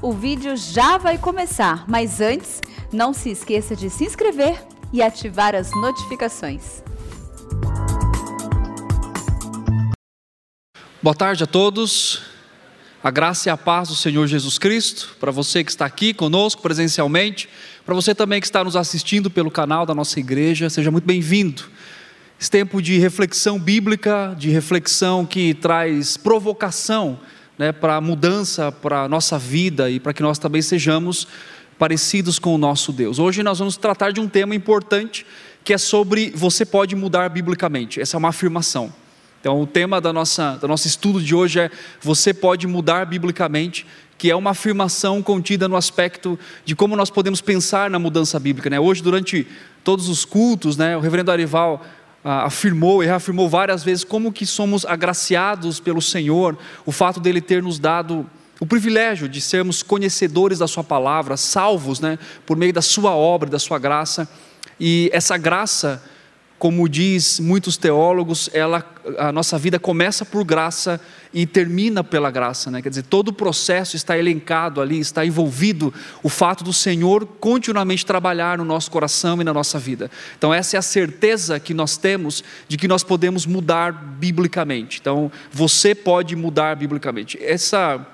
O vídeo já vai começar, mas antes, não se esqueça de se inscrever e ativar as notificações. Boa tarde a todos. A graça e a paz do Senhor Jesus Cristo, para você que está aqui conosco presencialmente, para você também que está nos assistindo pelo canal da nossa igreja, seja muito bem-vindo. Esse tempo de reflexão bíblica, de reflexão que traz provocação né, para a mudança, para a nossa vida e para que nós também sejamos parecidos com o nosso Deus. Hoje nós vamos tratar de um tema importante que é sobre você pode mudar biblicamente. Essa é uma afirmação. Então, o tema da nossa, do nosso estudo de hoje é você pode mudar biblicamente, que é uma afirmação contida no aspecto de como nós podemos pensar na mudança bíblica. Né? Hoje, durante todos os cultos, né, o reverendo Arival afirmou e reafirmou várias vezes como que somos agraciados pelo Senhor, o fato dele ter nos dado o privilégio de sermos conhecedores da sua palavra, salvos, né, por meio da sua obra, da sua graça. E essa graça como diz muitos teólogos, ela, a nossa vida começa por graça e termina pela graça, né? Quer dizer, todo o processo está elencado ali, está envolvido o fato do Senhor continuamente trabalhar no nosso coração e na nossa vida. Então essa é a certeza que nós temos de que nós podemos mudar biblicamente. Então você pode mudar biblicamente. Essa,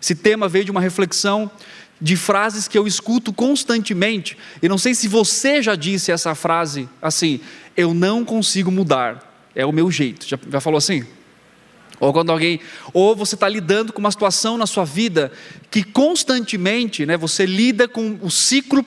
esse tema veio de uma reflexão de frases que eu escuto constantemente, e não sei se você já disse essa frase assim: eu não consigo mudar, é o meu jeito. Já, já falou assim? Ou quando alguém, ou você está lidando com uma situação na sua vida que constantemente, né, você lida com o ciclo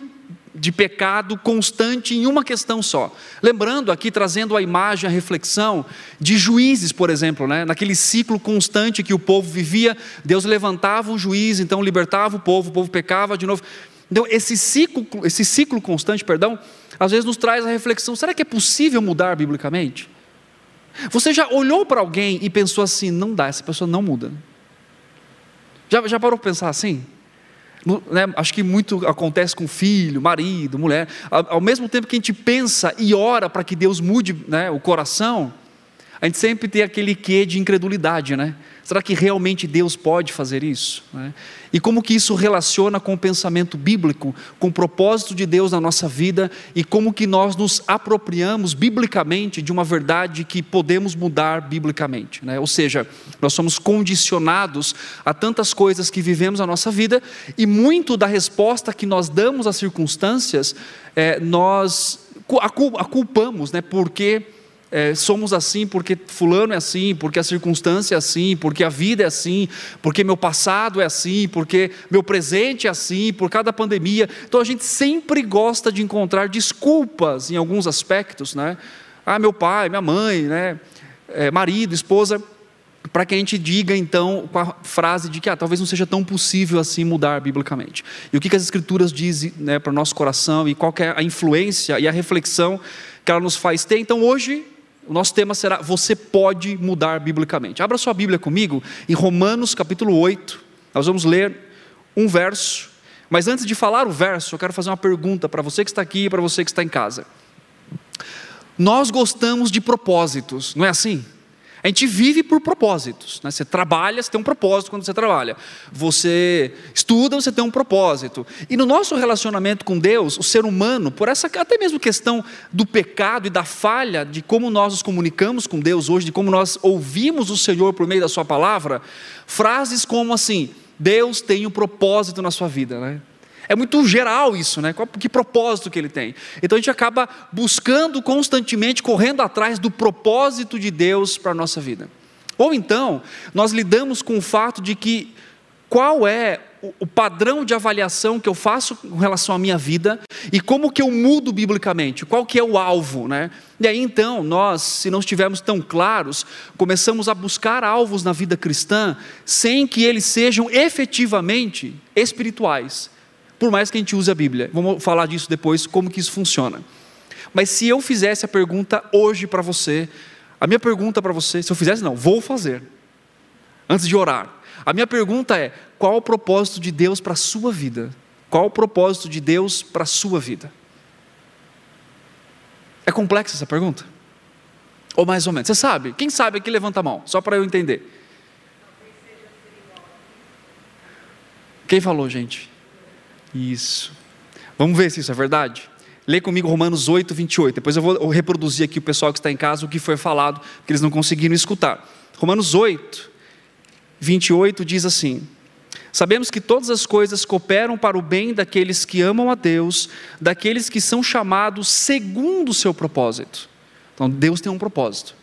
de pecado constante em uma questão só. Lembrando aqui, trazendo a imagem, a reflexão de juízes, por exemplo, né? naquele ciclo constante que o povo vivia, Deus levantava o juiz, então libertava o povo, o povo pecava de novo. Então, esse ciclo, esse ciclo constante, perdão, às vezes nos traz a reflexão: será que é possível mudar biblicamente? Você já olhou para alguém e pensou assim: não dá, essa pessoa não muda? Já, já parou para pensar assim? né, acho que muito acontece com filho, marido, mulher. Ao, ao, mesmo tempo que a gente pensa e ora para que Deus mude né, o coração, a gente sempre tem aquele quê de incredulidade, né? Será que realmente Deus pode fazer isso? Né? E como que isso relaciona com o pensamento bíblico, com o propósito de Deus na nossa vida e como que nós nos apropriamos biblicamente de uma verdade que podemos mudar biblicamente? Né? Ou seja, nós somos condicionados a tantas coisas que vivemos na nossa vida e muito da resposta que nós damos às circunstâncias, é, nós a culpamos, né? porque é, somos assim porque fulano é assim, porque a circunstância é assim, porque a vida é assim, porque meu passado é assim, porque meu presente é assim, por cada pandemia. Então a gente sempre gosta de encontrar desculpas em alguns aspectos, né? Ah, meu pai, minha mãe, né? É, marido, esposa, para que a gente diga então com a frase de que ah, talvez não seja tão possível assim mudar biblicamente. E o que, que as escrituras dizem né, para o nosso coração e qual é a influência e a reflexão que ela nos faz ter. Então hoje o nosso tema será Você pode mudar biblicamente. Abra sua Bíblia comigo em Romanos capítulo 8. Nós vamos ler um verso. Mas antes de falar o verso, eu quero fazer uma pergunta para você que está aqui e para você que está em casa. Nós gostamos de propósitos, não é assim? A gente vive por propósitos. Né? Você trabalha, você tem um propósito quando você trabalha. Você estuda, você tem um propósito. E no nosso relacionamento com Deus, o ser humano, por essa até mesmo questão do pecado e da falha, de como nós nos comunicamos com Deus hoje, de como nós ouvimos o Senhor por meio da Sua palavra, frases como assim: Deus tem um propósito na sua vida. Né? É muito geral isso, né? Qual, que propósito que ele tem? Então a gente acaba buscando constantemente, correndo atrás do propósito de Deus para a nossa vida. Ou então, nós lidamos com o fato de que qual é o padrão de avaliação que eu faço com relação à minha vida e como que eu mudo biblicamente, qual que é o alvo, né? E aí então, nós, se não estivermos tão claros, começamos a buscar alvos na vida cristã sem que eles sejam efetivamente espirituais por mais que a gente use a Bíblia. Vamos falar disso depois, como que isso funciona. Mas se eu fizesse a pergunta hoje para você, a minha pergunta para você, se eu fizesse, não, vou fazer, antes de orar. A minha pergunta é: qual o propósito de Deus para a sua vida? Qual o propósito de Deus para a sua vida? É complexa essa pergunta? Ou mais ou menos? Você sabe? Quem sabe aqui levanta a mão, só para eu entender. Quem falou, gente? Isso. Vamos ver se isso é verdade? Lê comigo Romanos 8, 28. Depois eu vou reproduzir aqui o pessoal que está em casa o que foi falado, porque eles não conseguiram escutar. Romanos 8, 28 diz assim: Sabemos que todas as coisas cooperam para o bem daqueles que amam a Deus, daqueles que são chamados segundo o seu propósito. Então, Deus tem um propósito.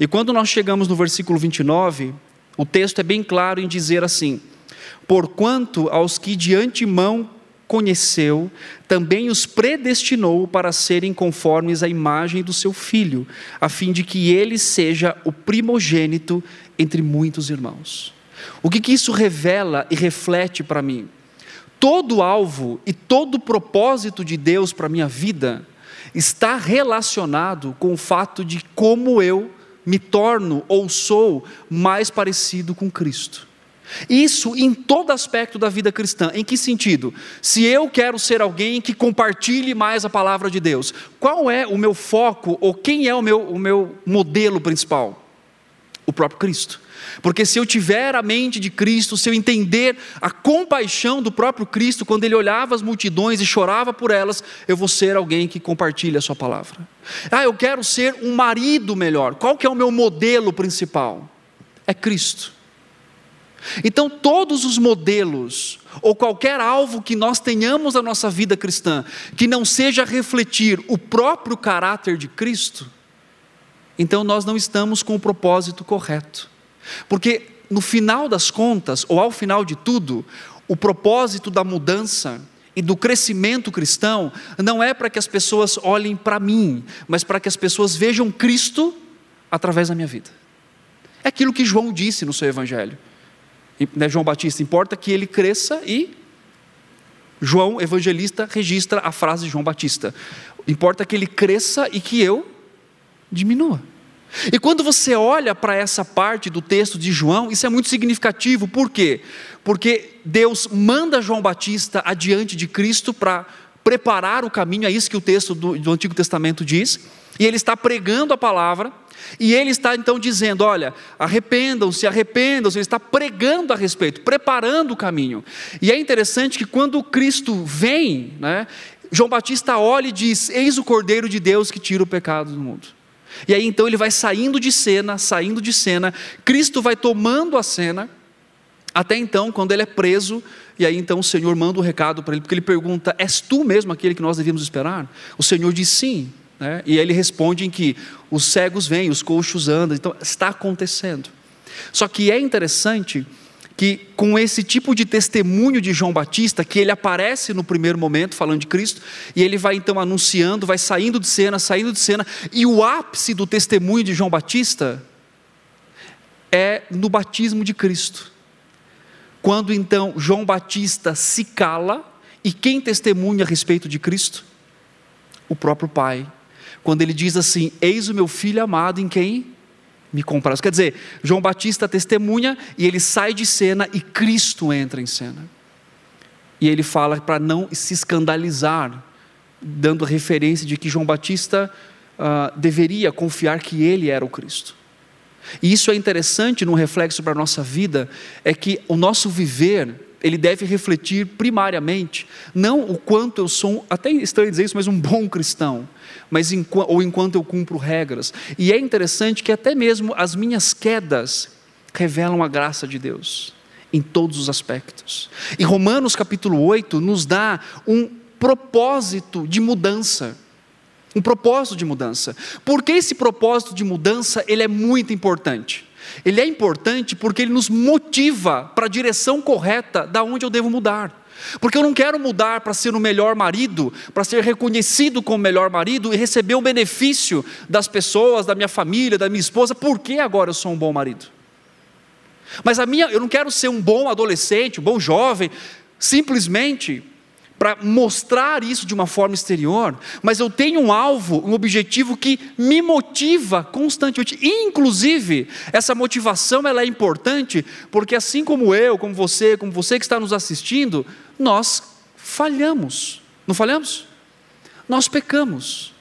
E quando nós chegamos no versículo 29, o texto é bem claro em dizer assim: Porquanto aos que de antemão conheceu, também os predestinou para serem conformes à imagem do seu filho, a fim de que ele seja o primogênito entre muitos irmãos. O que, que isso revela e reflete para mim? Todo alvo e todo propósito de Deus para a minha vida está relacionado com o fato de como eu me torno ou sou mais parecido com Cristo. Isso em todo aspecto da vida cristã. Em que sentido? Se eu quero ser alguém que compartilhe mais a palavra de Deus, qual é o meu foco ou quem é o meu, o meu modelo principal? O próprio Cristo. Porque se eu tiver a mente de Cristo, se eu entender a compaixão do próprio Cristo, quando ele olhava as multidões e chorava por elas, eu vou ser alguém que compartilha a sua palavra. Ah, eu quero ser um marido melhor. Qual que é o meu modelo principal? É Cristo. Então, todos os modelos, ou qualquer alvo que nós tenhamos na nossa vida cristã, que não seja refletir o próprio caráter de Cristo, então nós não estamos com o propósito correto. Porque no final das contas, ou ao final de tudo, o propósito da mudança e do crescimento cristão não é para que as pessoas olhem para mim, mas para que as pessoas vejam Cristo através da minha vida. É aquilo que João disse no seu evangelho né, João Batista, importa que ele cresça e João, evangelista, registra a frase de João Batista. Importa que ele cresça e que eu diminua. E quando você olha para essa parte do texto de João, isso é muito significativo, por quê? Porque Deus manda João Batista adiante de Cristo para preparar o caminho, é isso que o texto do, do Antigo Testamento diz, e ele está pregando a palavra, e ele está então dizendo: olha, arrependam-se, arrependam-se, ele está pregando a respeito, preparando o caminho. E é interessante que quando Cristo vem, né, João Batista olha e diz: Eis o Cordeiro de Deus que tira o pecado do mundo. E aí então ele vai saindo de cena, saindo de cena, Cristo vai tomando a cena, até então, quando ele é preso, e aí então o Senhor manda um recado para ele, porque ele pergunta: És tu mesmo aquele que nós devíamos esperar? O Senhor diz sim. Né? E ele responde em que os cegos vêm, os coxos andam, então está acontecendo. Só que é interessante que com esse tipo de testemunho de João Batista, que ele aparece no primeiro momento falando de Cristo, e ele vai então anunciando, vai saindo de cena, saindo de cena, e o ápice do testemunho de João Batista é no batismo de Cristo. Quando então João Batista se cala, e quem testemunha a respeito de Cristo? O próprio Pai quando ele diz assim: Eis o meu filho amado em quem me compras. Quer dizer, João Batista testemunha e ele sai de cena e Cristo entra em cena. E ele fala para não se escandalizar, dando referência de que João Batista uh, deveria confiar que ele era o Cristo. E isso é interessante no reflexo para a nossa vida, é que o nosso viver ele deve refletir primariamente, não o quanto eu sou, até estranho dizer isso, mas um bom cristão, mas ou enquanto eu cumpro regras. E é interessante que até mesmo as minhas quedas revelam a graça de Deus em todos os aspectos. E Romanos capítulo 8 nos dá um propósito de mudança. Um propósito de mudança. Porque esse propósito de mudança, ele é muito importante. Ele é importante porque ele nos motiva para a direção correta da onde eu devo mudar. Porque eu não quero mudar para ser o melhor marido, para ser reconhecido como melhor marido e receber o benefício das pessoas, da minha família, da minha esposa, porque agora eu sou um bom marido. Mas a minha, eu não quero ser um bom adolescente, um bom jovem, simplesmente para mostrar isso de uma forma exterior, mas eu tenho um alvo, um objetivo que me motiva constantemente. Inclusive, essa motivação ela é importante, porque assim como eu, como você, como você que está nos assistindo, nós falhamos. Não falhamos? Nós pecamos.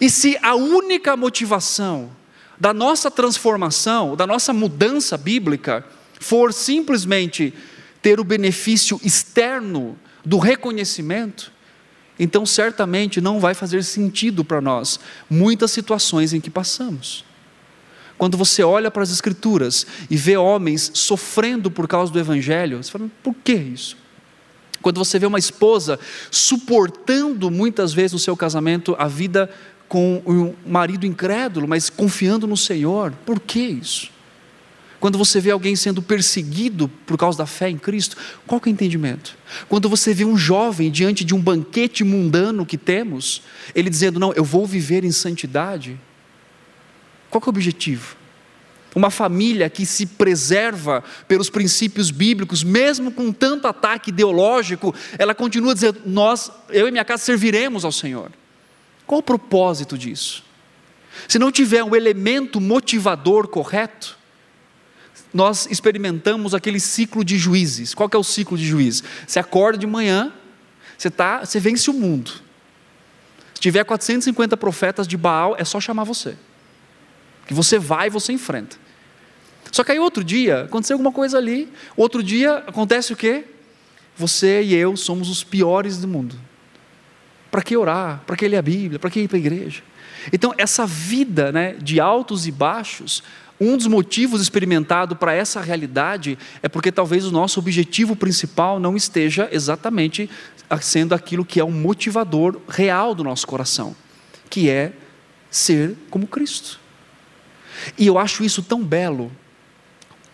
E se a única motivação da nossa transformação, da nossa mudança bíblica, for simplesmente ter o benefício externo do reconhecimento, então certamente não vai fazer sentido para nós muitas situações em que passamos. Quando você olha para as Escrituras e vê homens sofrendo por causa do Evangelho, você fala, por que isso? Quando você vê uma esposa suportando muitas vezes no seu casamento a vida com um marido incrédulo, mas confiando no Senhor, por que isso? Quando você vê alguém sendo perseguido por causa da fé em Cristo, qual é o entendimento? Quando você vê um jovem diante de um banquete mundano que temos, ele dizendo: Não, eu vou viver em santidade. Qual é o objetivo? Uma família que se preserva pelos princípios bíblicos, mesmo com tanto ataque ideológico, ela continua dizendo: Nós, eu e minha casa serviremos ao Senhor. Qual o propósito disso? Se não tiver um elemento motivador correto, nós experimentamos aquele ciclo de juízes. Qual que é o ciclo de juízes? Você acorda de manhã, você, tá, você vence o mundo. Se tiver 450 profetas de Baal, é só chamar você. Que você vai e você enfrenta. Só que aí outro dia, aconteceu alguma coisa ali, outro dia acontece o quê? Você e eu somos os piores do mundo. Para que orar? Para que ler a Bíblia? Para que ir para a igreja? Então, essa vida né, de altos e baixos um dos motivos experimentados para essa realidade é porque talvez o nosso objetivo principal não esteja exatamente sendo aquilo que é o motivador real do nosso coração, que é ser como Cristo. E eu acho isso tão belo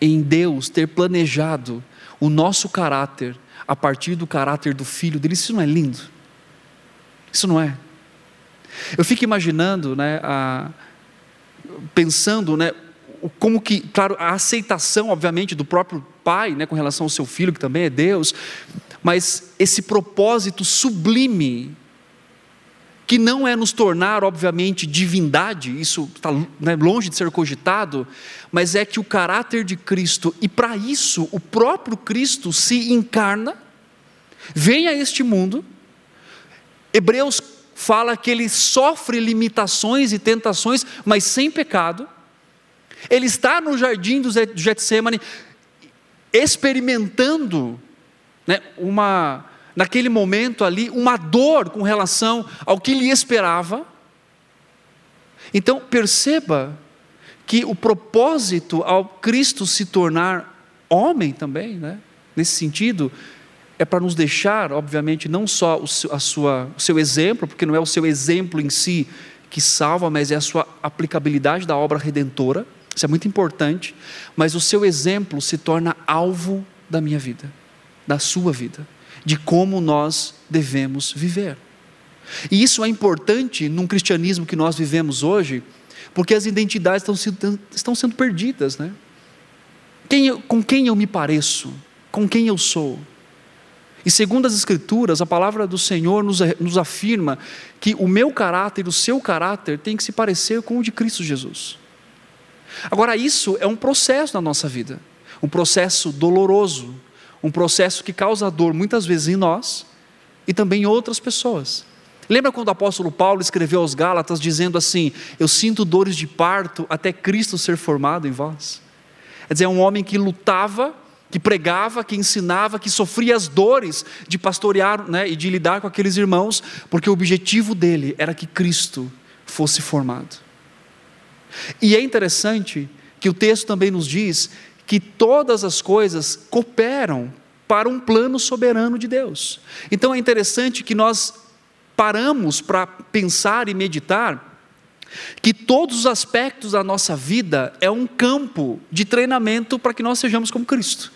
em Deus ter planejado o nosso caráter a partir do caráter do filho dele. Isso não é lindo? Isso não é? Eu fico imaginando, né, a, pensando, né, como que, claro, a aceitação, obviamente, do próprio pai, né, com relação ao seu filho, que também é Deus, mas esse propósito sublime, que não é nos tornar, obviamente, divindade, isso está né, longe de ser cogitado, mas é que o caráter de Cristo, e para isso o próprio Cristo se encarna, vem a este mundo, Hebreus fala que ele sofre limitações e tentações, mas sem pecado, ele está no jardim do Getsemane experimentando né, uma, naquele momento ali, uma dor com relação ao que lhe esperava. Então, perceba que o propósito ao Cristo se tornar homem também, né, nesse sentido, é para nos deixar, obviamente, não só o seu, a sua, o seu exemplo, porque não é o seu exemplo em si que salva, mas é a sua aplicabilidade da obra redentora isso é muito importante, mas o seu exemplo se torna alvo da minha vida, da sua vida, de como nós devemos viver. E isso é importante num cristianismo que nós vivemos hoje, porque as identidades estão sendo, estão sendo perdidas, né? Quem eu, com quem eu me pareço? Com quem eu sou? E segundo as Escrituras, a palavra do Senhor nos, nos afirma que o meu caráter, o seu caráter, tem que se parecer com o de Cristo Jesus. Agora, isso é um processo na nossa vida, um processo doloroso, um processo que causa dor muitas vezes em nós e também em outras pessoas. Lembra quando o apóstolo Paulo escreveu aos Gálatas dizendo assim: Eu sinto dores de parto até Cristo ser formado em vós? Quer dizer, é um homem que lutava, que pregava, que ensinava, que sofria as dores de pastorear né, e de lidar com aqueles irmãos, porque o objetivo dele era que Cristo fosse formado. E é interessante que o texto também nos diz que todas as coisas cooperam para um plano soberano de Deus. Então é interessante que nós paramos para pensar e meditar que todos os aspectos da nossa vida é um campo de treinamento para que nós sejamos como Cristo.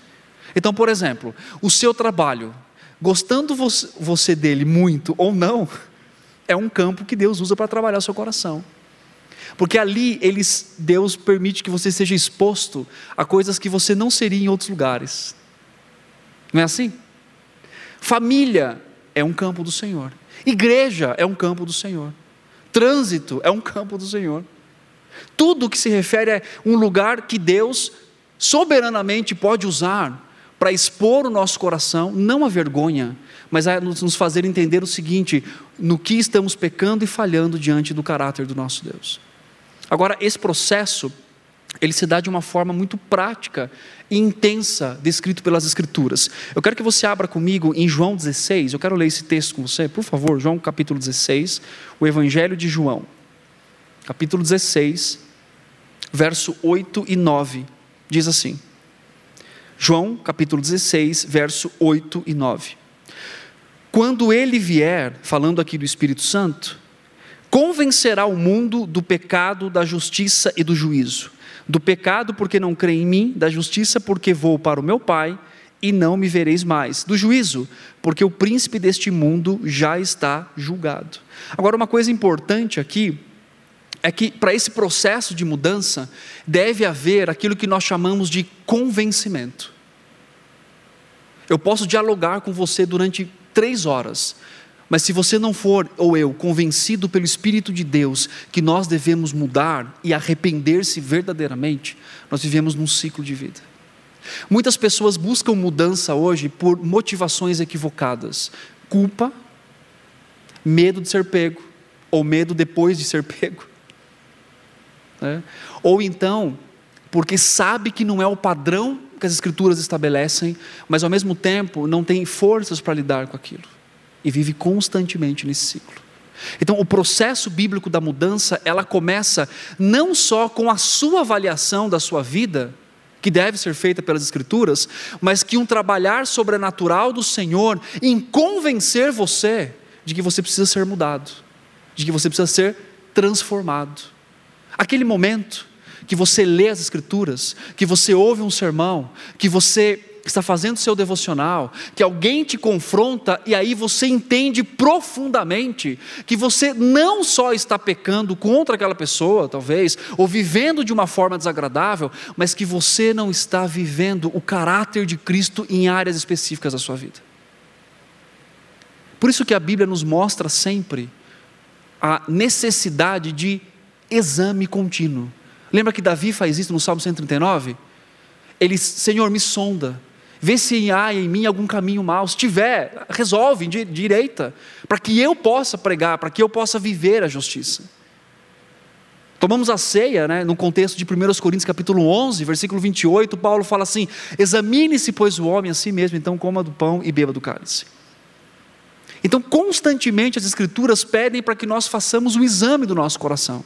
Então, por exemplo, o seu trabalho, gostando você dele muito ou não, é um campo que Deus usa para trabalhar o seu coração. Porque ali eles, Deus permite que você seja exposto a coisas que você não seria em outros lugares. Não é assim? Família é um campo do Senhor. Igreja é um campo do Senhor. Trânsito é um campo do Senhor. Tudo que se refere a um lugar que Deus soberanamente pode usar para expor o nosso coração, não a vergonha, mas a nos fazer entender o seguinte: no que estamos pecando e falhando diante do caráter do nosso Deus. Agora, esse processo ele se dá de uma forma muito prática e intensa, descrito pelas Escrituras. Eu quero que você abra comigo em João 16, eu quero ler esse texto com você, por favor, João capítulo 16, o Evangelho de João, capítulo 16, verso 8 e 9, diz assim. João capítulo 16, verso 8 e 9. Quando ele vier, falando aqui do Espírito Santo, convencerá o mundo do pecado, da justiça e do juízo do pecado, porque não crê em mim, da justiça, porque vou para o meu Pai e não me vereis mais, do juízo, porque o príncipe deste mundo já está julgado. Agora, uma coisa importante aqui é que para esse processo de mudança deve haver aquilo que nós chamamos de convencimento. Eu posso dialogar com você durante três horas, mas se você não for, ou eu, convencido pelo Espírito de Deus que nós devemos mudar e arrepender-se verdadeiramente, nós vivemos num ciclo de vida. Muitas pessoas buscam mudança hoje por motivações equivocadas: culpa, medo de ser pego, ou medo depois de ser pego. Né? Ou então, porque sabe que não é o padrão que as Escrituras estabelecem, mas ao mesmo tempo não tem forças para lidar com aquilo e vive constantemente nesse ciclo. Então, o processo bíblico da mudança, ela começa não só com a sua avaliação da sua vida, que deve ser feita pelas Escrituras, mas que um trabalhar sobrenatural do Senhor em convencer você de que você precisa ser mudado, de que você precisa ser transformado. Aquele momento que você lê as Escrituras, que você ouve um sermão, que você está fazendo seu devocional, que alguém te confronta e aí você entende profundamente que você não só está pecando contra aquela pessoa, talvez, ou vivendo de uma forma desagradável, mas que você não está vivendo o caráter de Cristo em áreas específicas da sua vida. Por isso que a Bíblia nos mostra sempre a necessidade de exame contínuo. Lembra que Davi faz isso no Salmo 139? Ele, Senhor, me sonda vê se há em mim algum caminho mau. Se tiver, resolve de direita, para que eu possa pregar, para que eu possa viver a justiça. Tomamos a ceia, né, no contexto de 1 Coríntios capítulo 11, versículo 28, Paulo fala assim: Examine-se, pois, o homem a si mesmo, então coma do pão e beba do cálice. Então, constantemente as Escrituras pedem para que nós façamos o exame do nosso coração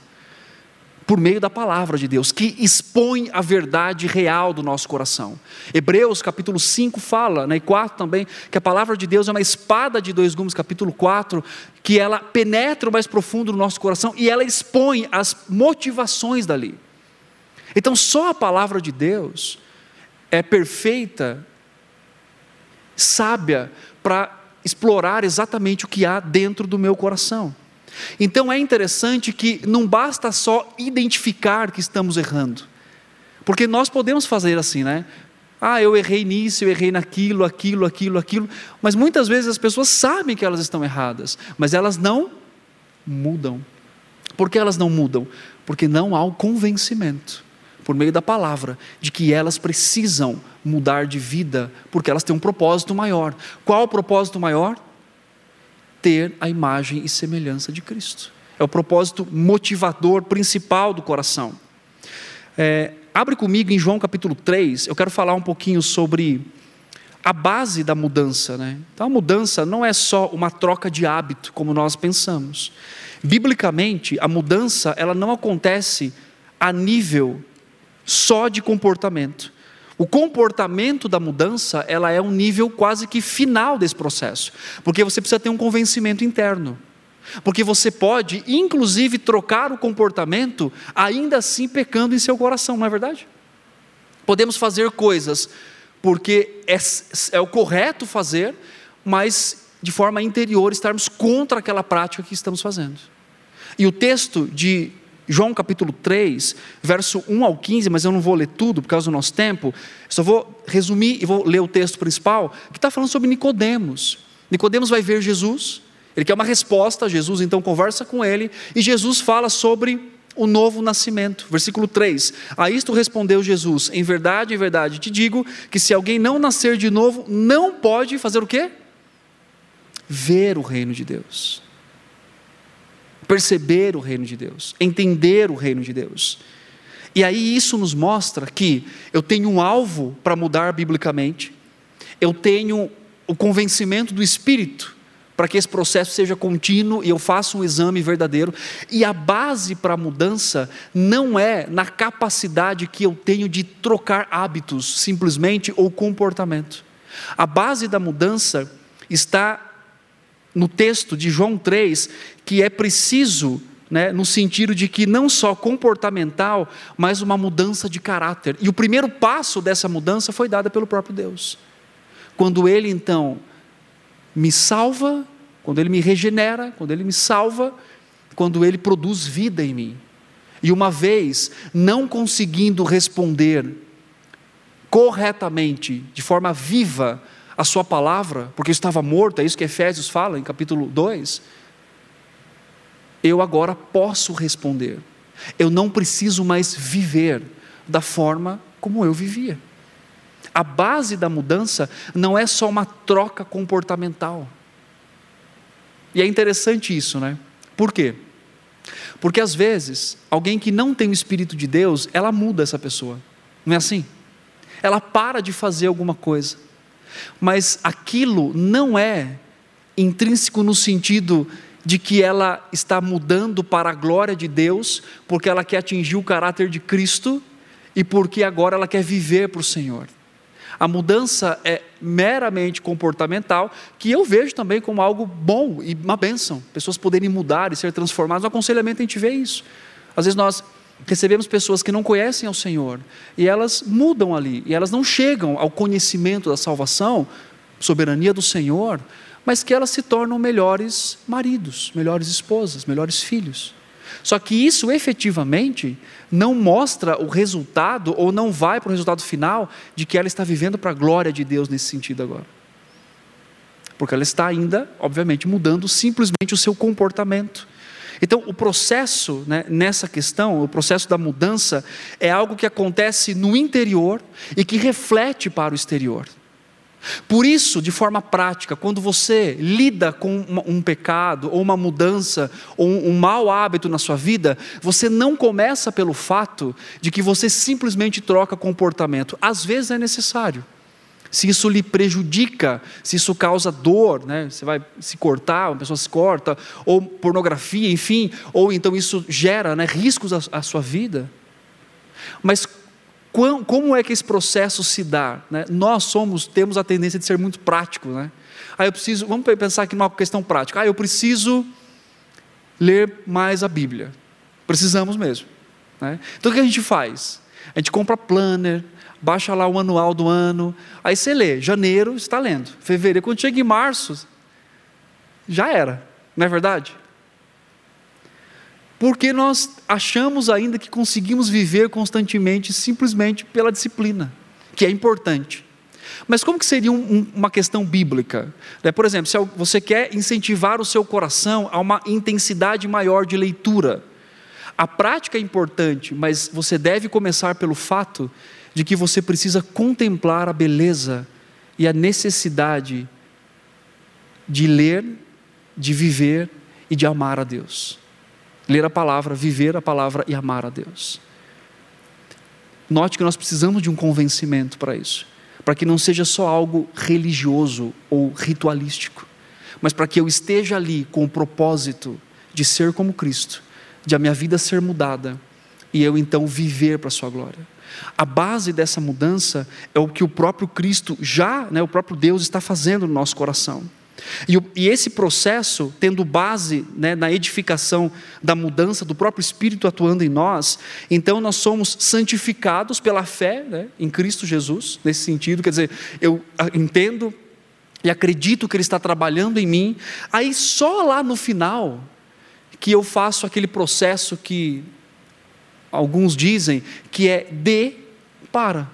por meio da palavra de Deus, que expõe a verdade real do nosso coração. Hebreus capítulo 5 fala, né, e 4 também, que a palavra de Deus é uma espada de dois gumes, capítulo 4, que ela penetra o mais profundo do nosso coração e ela expõe as motivações dali. Então, só a palavra de Deus é perfeita, sábia, para explorar exatamente o que há dentro do meu coração. Então é interessante que não basta só identificar que estamos errando, porque nós podemos fazer assim, né? Ah, eu errei nisso, eu errei naquilo, aquilo, aquilo, aquilo, mas muitas vezes as pessoas sabem que elas estão erradas, mas elas não mudam. Por que elas não mudam? Porque não há o convencimento, por meio da palavra, de que elas precisam mudar de vida, porque elas têm um propósito maior. Qual o propósito maior? Ter a imagem e semelhança de Cristo. É o propósito motivador principal do coração. É, abre comigo em João capítulo 3, eu quero falar um pouquinho sobre a base da mudança. Né? Então, a mudança não é só uma troca de hábito, como nós pensamos. Biblicamente, a mudança ela não acontece a nível só de comportamento. O comportamento da mudança, ela é um nível quase que final desse processo, porque você precisa ter um convencimento interno. Porque você pode, inclusive, trocar o comportamento, ainda assim pecando em seu coração, não é verdade? Podemos fazer coisas porque é, é o correto fazer, mas de forma interior estarmos contra aquela prática que estamos fazendo. E o texto de João capítulo 3, verso 1 ao 15, mas eu não vou ler tudo por causa do nosso tempo, só vou resumir e vou ler o texto principal, que está falando sobre Nicodemos. Nicodemos vai ver Jesus, ele quer uma resposta, Jesus então conversa com ele, e Jesus fala sobre o novo nascimento. Versículo 3: A isto respondeu Jesus: Em verdade, em verdade te digo que se alguém não nascer de novo, não pode fazer o quê? Ver o reino de Deus perceber o reino de Deus, entender o reino de Deus. E aí isso nos mostra que eu tenho um alvo para mudar biblicamente, eu tenho o convencimento do Espírito para que esse processo seja contínuo e eu faça um exame verdadeiro. E a base para a mudança não é na capacidade que eu tenho de trocar hábitos, simplesmente, ou comportamento. A base da mudança está no texto de João 3, que é preciso né, no sentido de que não só comportamental, mas uma mudança de caráter. E o primeiro passo dessa mudança foi dada pelo próprio Deus. Quando Ele então me salva, quando Ele me regenera, quando Ele me salva, quando Ele produz vida em mim. E uma vez não conseguindo responder corretamente, de forma viva, a Sua palavra, porque estava morto, é isso que Efésios fala em capítulo 2 eu agora posso responder. Eu não preciso mais viver da forma como eu vivia. A base da mudança não é só uma troca comportamental. E é interessante isso, né? Por quê? Porque às vezes, alguém que não tem o Espírito de Deus, ela muda essa pessoa. Não é assim? Ela para de fazer alguma coisa. Mas aquilo não é intrínseco no sentido de que ela está mudando para a glória de Deus, porque ela quer atingir o caráter de Cristo e porque agora ela quer viver para o Senhor. A mudança é meramente comportamental, que eu vejo também como algo bom e uma bênção. Pessoas poderem mudar e ser transformadas. No aconselhamento a gente vê isso. Às vezes nós recebemos pessoas que não conhecem ao Senhor e elas mudam ali, e elas não chegam ao conhecimento da salvação, soberania do Senhor, mas que elas se tornam melhores maridos, melhores esposas, melhores filhos. Só que isso efetivamente não mostra o resultado, ou não vai para o resultado final, de que ela está vivendo para a glória de Deus nesse sentido agora. Porque ela está ainda, obviamente, mudando simplesmente o seu comportamento. Então, o processo né, nessa questão, o processo da mudança, é algo que acontece no interior e que reflete para o exterior. Por isso, de forma prática, quando você lida com um pecado, ou uma mudança, ou um, mau hábito na sua vida, você não começa pelo fato de que você simplesmente troca comportamento. Às vezes é necessário. Se isso lhe prejudica, se isso causa dor, né? você vai se cortar, uma pessoa se corta, ou pornografia, enfim, ou então isso gera né, riscos à, à sua vida. Mas como é que esse processo se dá? Né? Nós somos, temos a tendência de ser muito práticos. Né? Ah, eu preciso, vamos pensar aqui numa questão prática. Ah, eu preciso ler mais a Bíblia. Precisamos mesmo. Né? Então o que a gente faz? A gente compra planner, baixa lá o anual do ano, aí você lê, janeiro está lendo, fevereiro, quando chega em março, já era, não é verdade? porque nós achamos ainda que conseguimos viver constantemente simplesmente pela disciplina, que é importante. Mas como que seria um, um, uma questão bíblica? É, por exemplo, se você quer incentivar o seu coração a uma intensidade maior de leitura, a prática é importante, mas você deve começar pelo fato de que você precisa contemplar a beleza e a necessidade de ler, de viver e de amar a Deus ler a palavra, viver a palavra e amar a Deus. Note que nós precisamos de um convencimento para isso, para que não seja só algo religioso ou ritualístico, mas para que eu esteja ali com o propósito de ser como Cristo, de a minha vida ser mudada e eu então viver para a sua glória. A base dessa mudança é o que o próprio Cristo já, né, o próprio Deus está fazendo no nosso coração. E, e esse processo, tendo base né, na edificação da mudança do próprio Espírito atuando em nós, então nós somos santificados pela fé né, em Cristo Jesus, nesse sentido, quer dizer, eu entendo e acredito que Ele está trabalhando em mim, aí só lá no final que eu faço aquele processo que alguns dizem que é de para.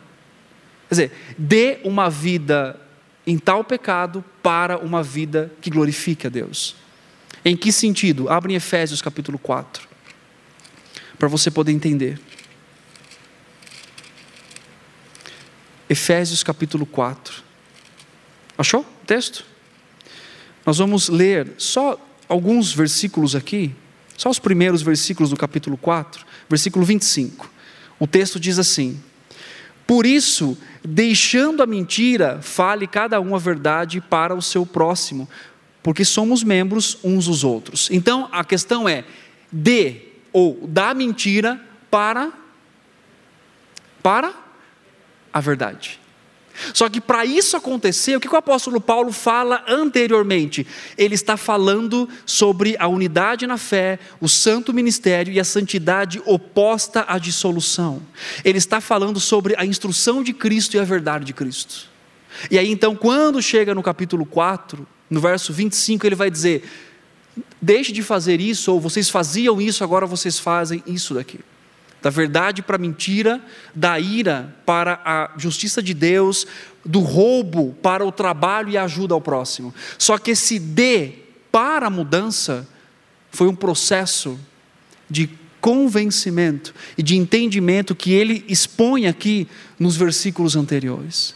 Quer dizer, dê uma vida em tal pecado para uma vida que glorifique a Deus. Em que sentido? Abre em Efésios capítulo 4, para você poder entender. Efésios capítulo 4. Achou o texto? Nós vamos ler só alguns versículos aqui, só os primeiros versículos do capítulo 4, versículo 25. O texto diz assim: Por isso, deixando a mentira, fale cada um a verdade para o seu próximo, porque somos membros uns dos outros. Então a questão é: dê ou da mentira para para a verdade. Só que para isso acontecer, o que o apóstolo Paulo fala anteriormente? Ele está falando sobre a unidade na fé, o santo ministério e a santidade oposta à dissolução. Ele está falando sobre a instrução de Cristo e a verdade de Cristo. E aí então, quando chega no capítulo 4, no verso 25, ele vai dizer: Deixe de fazer isso, ou vocês faziam isso, agora vocês fazem isso daqui da verdade para a mentira, da ira para a justiça de Deus, do roubo para o trabalho e ajuda ao próximo. Só que esse D para a mudança foi um processo de convencimento e de entendimento que ele expõe aqui nos versículos anteriores.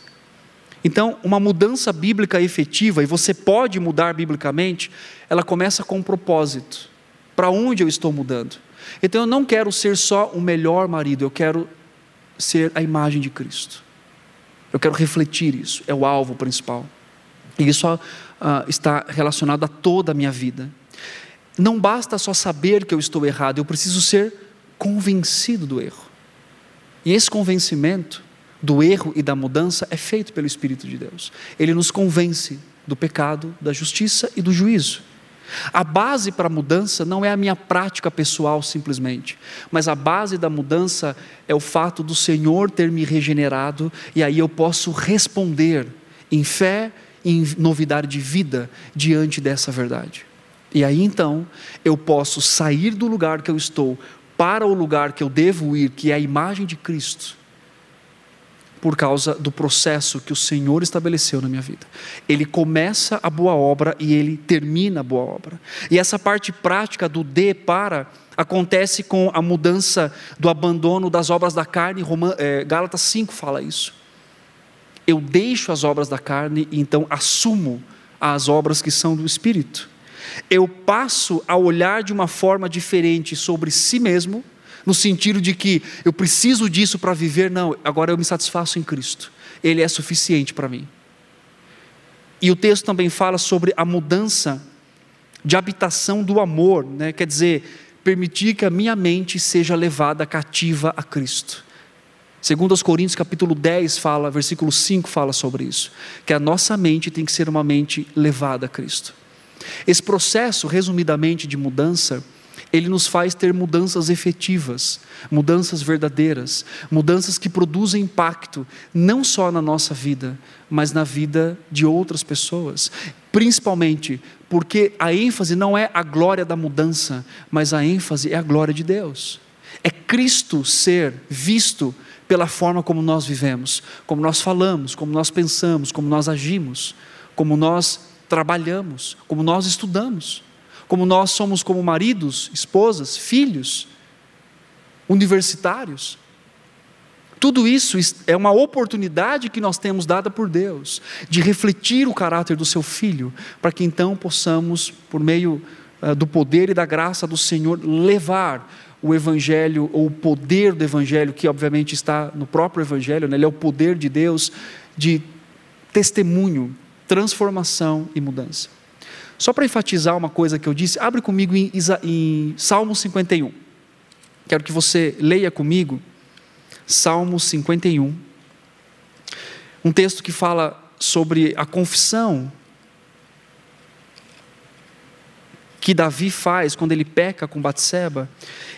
Então, uma mudança bíblica efetiva, e você pode mudar biblicamente, ela começa com um propósito. Para onde eu estou mudando? Então eu não quero ser só o melhor marido, eu quero ser a imagem de Cristo. Eu quero refletir isso, é o alvo principal. E isso uh, está relacionado a toda a minha vida. Não basta só saber que eu estou errado, eu preciso ser convencido do erro. E esse convencimento do erro e da mudança é feito pelo Espírito de Deus. Ele nos convence do pecado, da justiça e do juízo. A base para a mudança não é a minha prática pessoal simplesmente, mas a base da mudança é o fato do Senhor ter me regenerado e aí eu posso responder em fé e em novidade de vida diante dessa verdade. E aí então eu posso sair do lugar que eu estou para o lugar que eu devo ir, que é a imagem de Cristo por causa do processo que o Senhor estabeleceu na minha vida. Ele começa a boa obra e ele termina a boa obra. E essa parte prática do de para acontece com a mudança do abandono das obras da carne. é, Gálatas 5 fala isso. Eu deixo as obras da carne e então assumo as obras que são do Espírito. Eu passo a olhar de uma forma diferente sobre si mesmo no sentido de que eu preciso disso para viver, não, agora eu me satisfaço em Cristo, Ele é suficiente para mim. E o texto também fala sobre a mudança de habitação do amor, né? quer dizer, permitir que a minha mente seja levada cativa a Cristo. Segundo os Coríntios capítulo 10 fala, versículo 5 fala sobre isso, que a nossa mente tem que ser uma mente levada a Cristo. Esse processo, resumidamente, de mudança, ele nos faz ter mudanças efetivas, mudanças verdadeiras, mudanças que produzem impacto não só na nossa vida, mas na vida de outras pessoas. Principalmente porque a ênfase não é a glória da mudança, mas a ênfase é a glória de Deus. É Cristo ser visto pela forma como nós vivemos, como nós falamos, como nós pensamos, como nós agimos, como nós trabalhamos, como nós estudamos como nós somos como maridos, esposas, filhos, universitários. Tudo isso é uma oportunidade que nós temos dada por Deus de refletir o caráter do seu filho, para que então possamos, por meio uh, do poder e da graça do Senhor, levar o Evangelho, ou o poder do Evangelho, que obviamente está no próprio Evangelho, né? ele é o poder de Deus de testemunho, transformação e mudança. Só para enfatizar uma coisa que eu disse, abre comigo em, em Salmo 51. Quero que você leia comigo Salmo 51. Um texto que fala sobre a confissão que Davi faz quando ele peca com Batseba.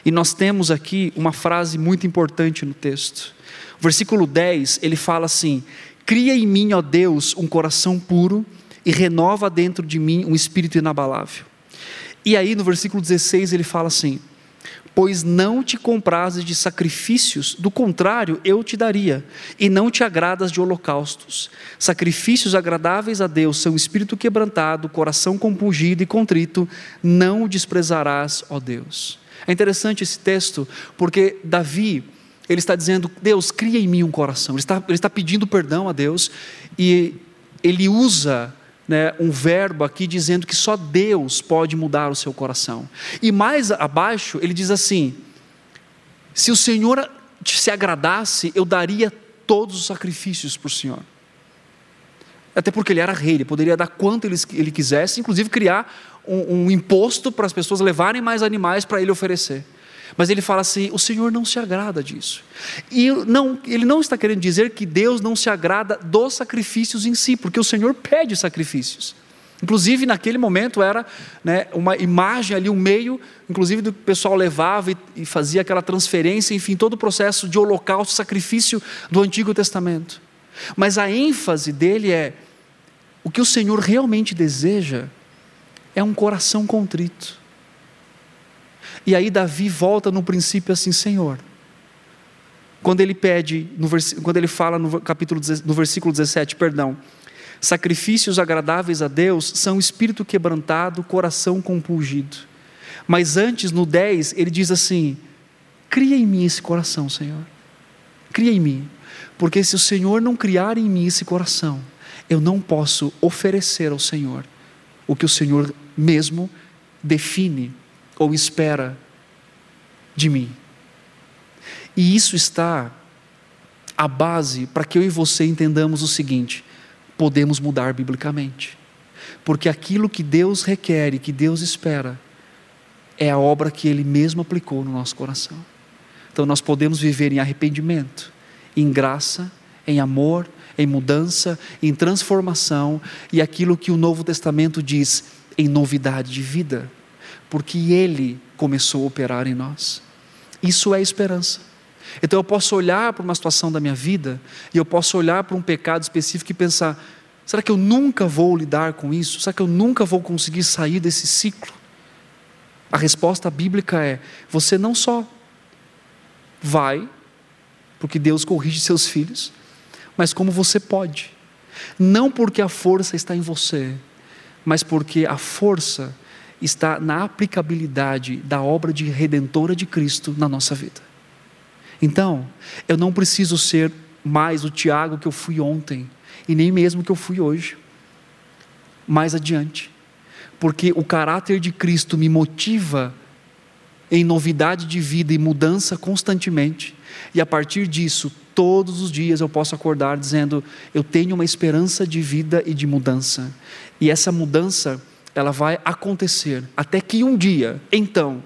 E nós temos aqui uma frase muito importante no texto. Versículo 10, ele fala assim: Cria em mim, ó Deus, um coração puro e renova dentro de mim um espírito inabalável. E aí no versículo 16 ele fala assim: Pois não te comprases de sacrifícios, do contrário, eu te daria, e não te agradas de holocaustos. Sacrifícios agradáveis a Deus são espírito quebrantado, coração compungido e contrito, não o desprezarás, ó Deus. É interessante esse texto, porque Davi, ele está dizendo: Deus, cria em mim um coração. Ele está, ele está pedindo perdão a Deus, e ele usa né, um verbo aqui dizendo que só Deus pode mudar o seu coração. E mais abaixo, ele diz assim: se o Senhor se agradasse, eu daria todos os sacrifícios para o Senhor. Até porque ele era rei, ele poderia dar quanto ele, quisesse, inclusive criar um, um imposto para as pessoas levarem mais animais para ele oferecer. Mas ele fala assim: o Senhor não se agrada disso. E não, ele não está querendo dizer que Deus não se agrada dos sacrifícios em si, porque o Senhor pede sacrifícios. Inclusive, naquele momento era né, uma imagem ali, um meio, inclusive, do que o pessoal levava e, e fazia aquela transferência, enfim, todo o processo de holocausto, sacrifício do Antigo Testamento. Mas a ênfase dele é: o que o Senhor realmente deseja é um coração contrito. E aí Davi volta no princípio assim, Senhor. Quando ele pede, vers... quando ele fala no capítulo no versículo 17, perdão, sacrifícios agradáveis a Deus são espírito quebrantado, coração compungido. Mas antes, no 10, ele diz assim: Cria em mim esse coração, Senhor. Cria em mim. Porque se o Senhor não criar em mim esse coração, eu não posso oferecer ao Senhor o que o Senhor mesmo define ou espera de mim. E isso está a base para que eu e você entendamos o seguinte: podemos mudar biblicamente. Porque aquilo que Deus requer e que Deus espera é a obra que Ele mesmo aplicou no nosso coração. Então nós podemos viver em arrependimento, em graça, em amor, em mudança, em transformação e aquilo que o Novo Testamento diz em novidade de vida, porque Ele começou a operar em nós. Isso é esperança. Então eu posso olhar para uma situação da minha vida e eu posso olhar para um pecado específico e pensar: será que eu nunca vou lidar com isso? Será que eu nunca vou conseguir sair desse ciclo? A resposta bíblica é: você não só vai, porque Deus corrige seus filhos, mas como você pode. Não porque a força está em você, mas porque a força está na aplicabilidade da obra de redentora de Cristo na nossa vida. Então, eu não preciso ser mais o Tiago que eu fui ontem, e nem mesmo que eu fui hoje, mais adiante, porque o caráter de Cristo me motiva em novidade de vida e mudança constantemente, e a partir disso, todos os dias eu posso acordar dizendo: eu tenho uma esperança de vida e de mudança. E essa mudança, ela vai acontecer até que um dia, então,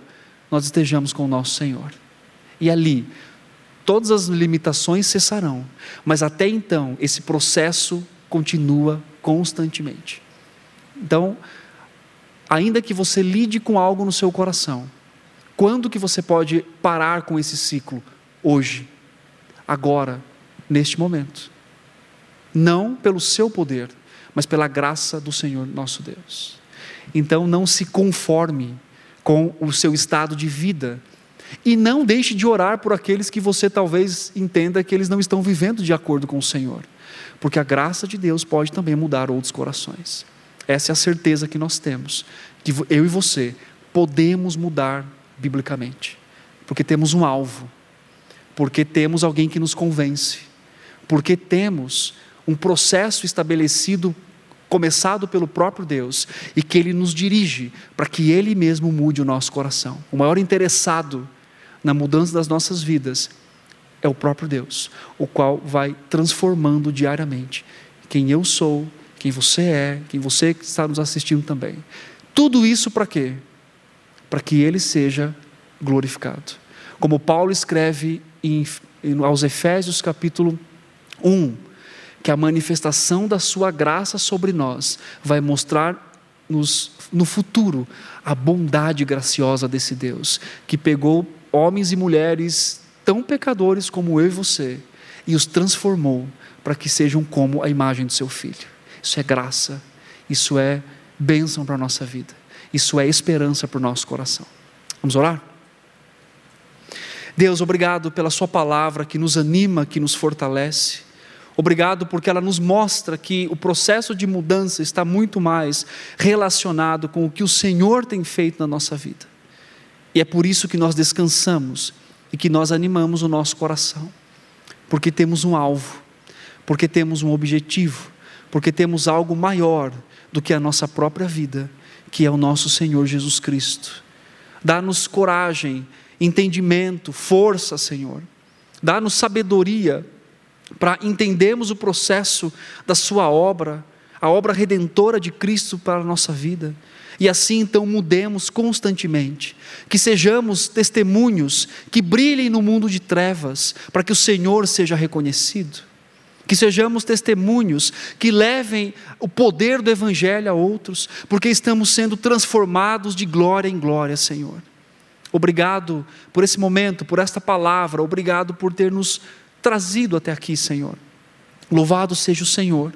nós estejamos com o nosso Senhor. E ali, todas as limitações cessarão, mas até então, esse processo continua constantemente. Então, ainda que você lide com algo no seu coração, quando que você pode parar com esse ciclo? Hoje agora, neste momento. Não pelo seu poder, mas pela graça do Senhor nosso Deus. Então não se conforme com o seu estado de vida. E não deixe de orar por aqueles que você talvez entenda que eles não estão vivendo de acordo com o Senhor, porque a graça de Deus pode também mudar outros corações. Essa é a certeza que nós temos, que eu e você podemos mudar biblicamente, porque temos um alvo, porque temos alguém que nos convence, porque temos um processo estabelecido, começado pelo próprio Deus, e que Ele nos dirige para que Ele mesmo mude o nosso coração. O maior interessado na mudança das nossas vidas é o próprio Deus, o qual vai transformando diariamente quem eu sou, quem você é, quem você está nos assistindo também. Tudo isso para quê? Para que Ele seja glorificado. Como Paulo escreve em, aos Efésios capítulo 1, que a manifestação da sua graça sobre nós vai mostrar nos, no futuro a bondade graciosa desse Deus, que pegou homens e mulheres tão pecadores como eu e você e os transformou para que sejam como a imagem do seu filho. Isso é graça, isso é bênção para a nossa vida, isso é esperança para o nosso coração. Vamos orar? Deus, obrigado pela Sua palavra que nos anima, que nos fortalece. Obrigado porque ela nos mostra que o processo de mudança está muito mais relacionado com o que o Senhor tem feito na nossa vida. E é por isso que nós descansamos e que nós animamos o nosso coração, porque temos um alvo, porque temos um objetivo, porque temos algo maior do que a nossa própria vida, que é o nosso Senhor Jesus Cristo. Dá-nos coragem entendimento, força, Senhor, dá-nos sabedoria para entendermos o processo da Sua obra, a obra redentora de Cristo para a nossa vida. E assim então mudemos constantemente, que sejamos testemunhos que brilhem no mundo de trevas, para que o Senhor seja reconhecido. Que sejamos testemunhos que levem o poder do Evangelho a outros, porque estamos sendo transformados de glória em glória, Senhor. Obrigado por esse momento, por esta palavra, obrigado por ter nos trazido até aqui, Senhor. Louvado seja o Senhor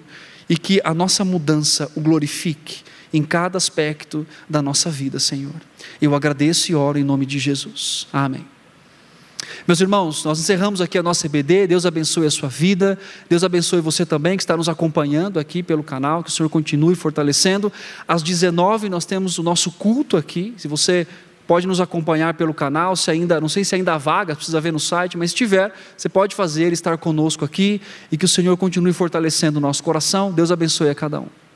e que a nossa mudança o glorifique em cada aspecto da nossa vida, Senhor. Eu agradeço e oro em nome de Jesus. Amém. Meus irmãos, nós encerramos aqui a nossa EBD. Deus abençoe a sua vida. Deus abençoe você também que está nos acompanhando aqui pelo canal. Que o Senhor continue fortalecendo. Às 19 nós temos o nosso culto aqui. Se você pode nos acompanhar pelo canal, se ainda, não sei se ainda há vaga, precisa ver no site, mas se tiver, você pode fazer, estar conosco aqui e que o Senhor continue fortalecendo o nosso coração. Deus abençoe a cada um.